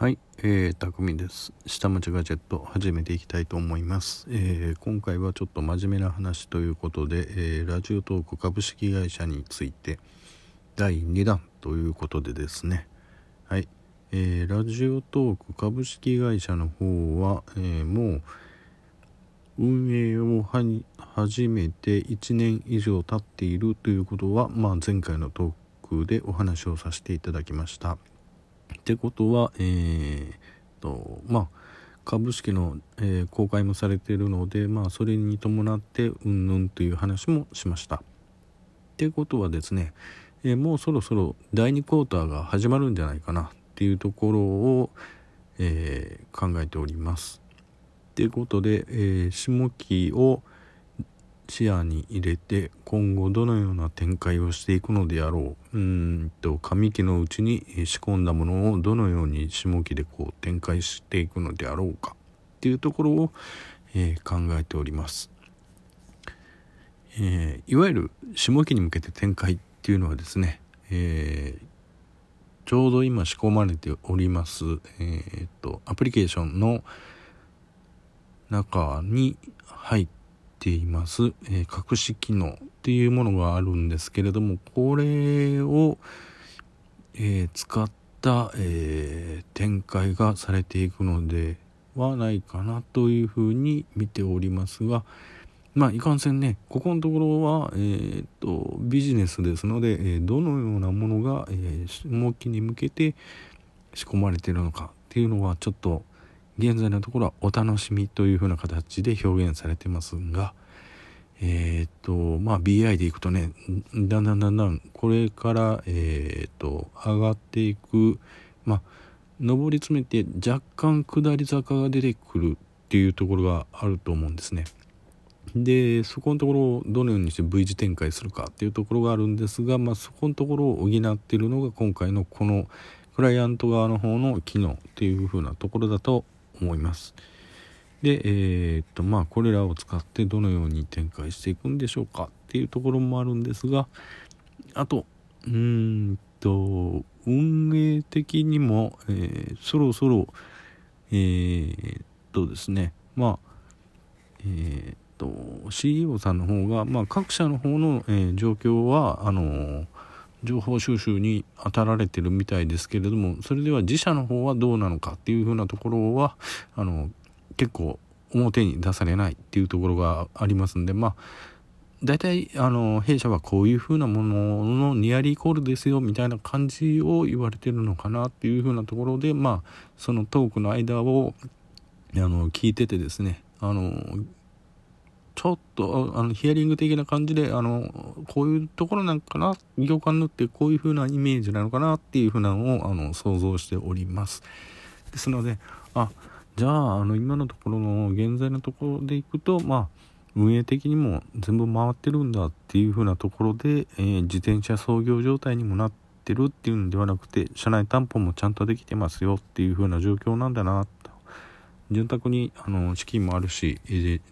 はい、えー、たくみです。下町ガジェット始めていきたいと思います。えー、今回はちょっと真面目な話ということで、えー、ラジオトーク株式会社について第2弾ということでですね。はい、えー、ラジオトーク株式会社の方は、えー、もう運営を始めて1年以上経っているということは、まあ、前回のトークでお話をさせていただきました。ってことは、えー、とまあ株式の、えー、公開もされているので、まあ、それに伴ってうんぬんという話もしました。ってことはですね、えー、もうそろそろ第2クォーターが始まるんじゃないかなっていうところを、えー、考えております。ということで、え、下期を視野に入れて今後どのような展開をしていくのであろう。うんと上期のうちに仕込んだものをどのように下期でこう展開していくのであろうか。っていうところを、えー、考えております、えー、いわゆる下期に向けて展開っていうのはですね、えー、ちょうど今仕込まれております、え、っとアプリケーションの中に入ってています、えー、隠し機能っていうものがあるんですけれどもこれを、えー、使った、えー、展開がされていくのではないかなというふうに見ておりますがまあいかんせんねここのところは、えーと、ビジネスですので、えー、どのようなものが、えー、下期に向けて仕込まれているのかっていうのはちょっと現在のところはお楽しみというふうな形で表現されてますが、えっ、と、まあ BI でいくとね、だんだんだんだんこれから、えっ、と、上がっていく、まあ、上り詰めて若干下り坂が出てくるっていうところがあると思うんですね。で、そこのところをどのようにして V 字展開するかっていうところがあるんですが、まあそこのところを補っているのが今回のこのクライアント側の方の機能っていうふうなところだと思います。で、えー、っとまあこれらを使ってどのように展開していくんでしょうかっていうところもあるんですがあとうーんと運営的にも、えー、そろそろえー、っとですねまあえー、っと CEO さんの方が、まあ、各社の方の、えー、状況はあの情報収集に当たられてるみたいですけれどもそれでは自社の方はどうなのかっていうふうなところはあの結構表に出されないっていうところがありますんでまあ大体あの弊社はこういうふうなもののニアリーイコールですよみたいな感じを言われてるのかなっていうふうなところでまあそのトークの間をあの聞いててですねあのちょっとあのヒアリング的な感じであのこういうところなんかな行間縫ってこういう風なイメージなのかなっていう風なのをあの想像しております。ですのであじゃああの今のところの現在のところでいくとまあ運営的にも全部回ってるんだっていう風なところで、えー、自転車操業状態にもなってるっていうんではなくて車内担保もちゃんとできてますよっていう風な状況なんだなと。潤沢にあの資金もあるし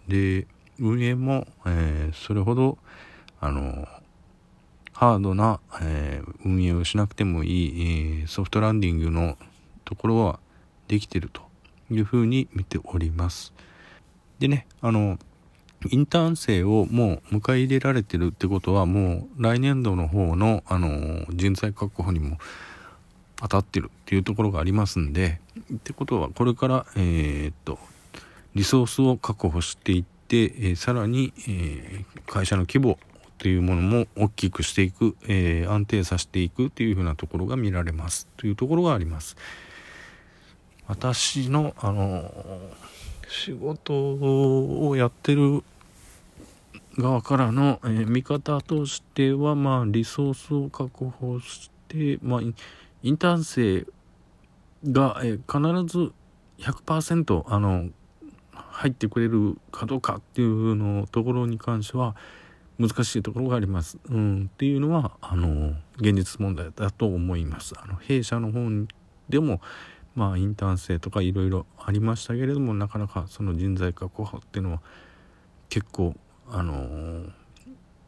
で運営も、えー、それほどあのハードな、えー、運営をしなくてもいい、えー、ソフトランディングのところはできてるというふうに見ております。でね、あの、インターン生をもう迎え入れられてるってことはもう来年度の方の、あの、人材確保にも当たってるっていうところがありますんで、ってことはこれから、えー、っと、リソースを確保していって、え、さらに、え、会社の規模というものも大きくしていく、え、安定させていくというふうなところが見られますというところがあります。私の、あの仕事をやってる側からの、え見方としては、まあ、リソースを確保して、まあ、インターン生が、え必ず100%あの入ってくれるかどうかっていうのところに関しては難しいところがあります。うん、っていうのはあの現実問題だと思います。あの弊社の方でもまあインターン生とかいろいろありましたけれどもなかなかその人材確保っていうのは結構あの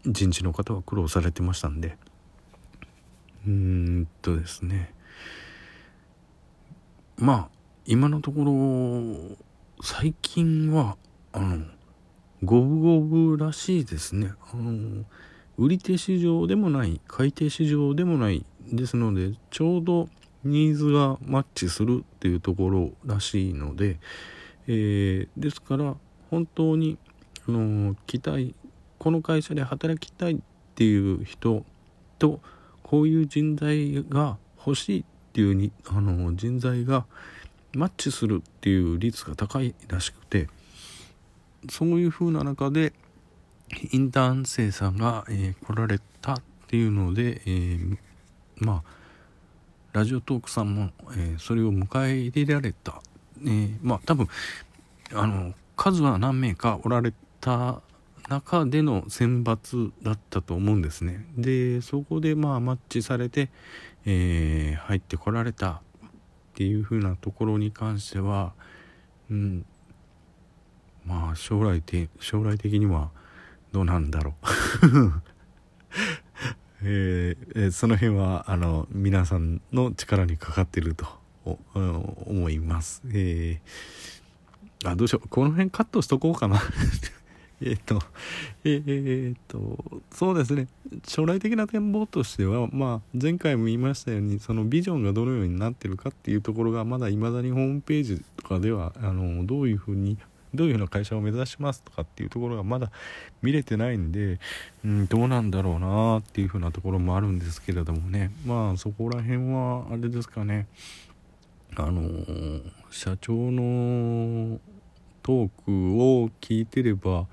人事の方は苦労されてましたんでうーんとですねまあ今のところ最近はあの五分五分らしいですね。あの売り手市場でもない買い手市場でもないですのでちょうどニーズがマッチするっていうところらしいので、えー、ですから本当にあの期待この会社で働きたいっていう人とこういう人材が欲しいっていうにあの人材がマッチするっていう率が高いらしくてそういう風な中でインターン生さんが、えー、来られたっていうので、えー、まあラジオトークさんも、えー、それを迎え入れられた、え、まあ多分あの数は何名かおられた中での選抜だったと思うんですね。でそこでまあマッチされて、え、入ってこられたっていう風なところに関しては、うん、まあ将来て将来的にはどうなんだろう。えー、その辺はあの皆さんの力にかかってると思います。えー、あどうしよう。この辺カットしとこうかな。えっと、えー、っと、そうですね、将来的な展望としては、まあ、前回も言いましたように、そのビジョンがどのようになってるかっていうところが、まだ未だにホームページとかでは、あの、どういうふうにどういうふうな会社を目指しますとかっていうところがまだ見れてないんで、うん、どうなんだろうなっていうふうなところもあるんですけれどもね。まあそこら辺はあれですかね。あの、社長のトークを聞いてれば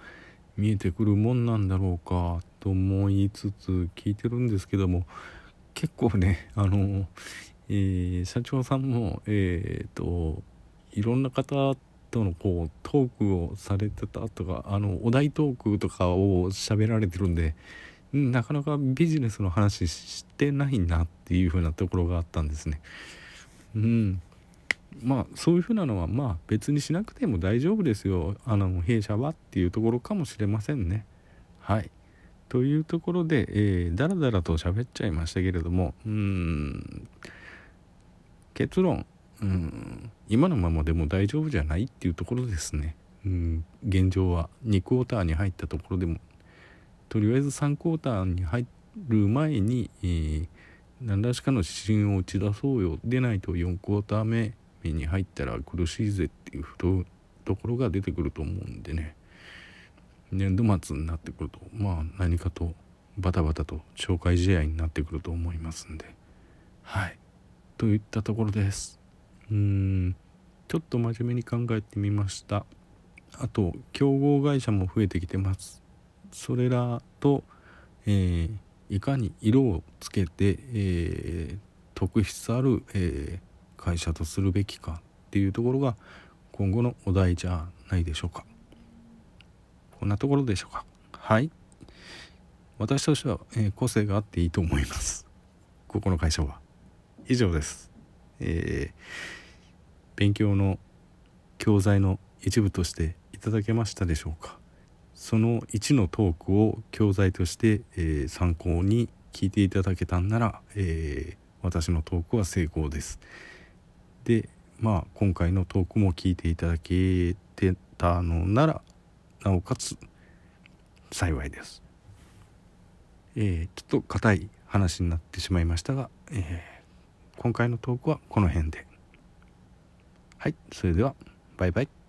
見えてくるもんなんだろうかと思いつつ聞いてるんですけども結構ねあの、えー、社長さんもえっ、ー、といろんな方とのこうトークをされてたとかあのお題トークとかを喋られてるんでなかなかビジネスの話してないなっていう風なところがあったんですね。うん、まあそういう風なのはまあ別にしなくても大丈夫ですよ。あの弊社はっていうところかもしれませんね。はい。というところで、えー、だらだらと喋っちゃいましたけれどもうん結論。うん今のままでも大丈夫じゃないっていうところですね、うん、現状は2クォーターに入ったところでも。とりあえず3クォーターに入る前に、えー、何らしかの指針を打ち出そうよ。でないと4クォーター目に入ったら苦しいぜっていうところが出てくると思うんでね。年度末になってくるとまあ何かとバタバタと紹介試合になってくると思いますんで。はい。といったところです。うーん。ちょっと真面目に考えてみました。あと競合会社も増えてきてます。それらと、えー、いかに色をつけて、えー、特筆ある、え、会社とするべきかっていうところが今後のお題じゃないでしょうか。こんなところでしょうか。はい。私としては、え個性があっていいと思います。ここの会社は。以上です。えー勉強の教材の一部としていただけましたでしょうか。その1のトークを教材として、えー、参考に聞いていただけたんなら、えー、私のトークは成功です。でまあ今回のトークも聞いていただけてたのならなおかつ幸いです、えー、ちょっと硬い話になってしまいましたが、えー、今回のトークはこの辺で。はいそれではバイバイ。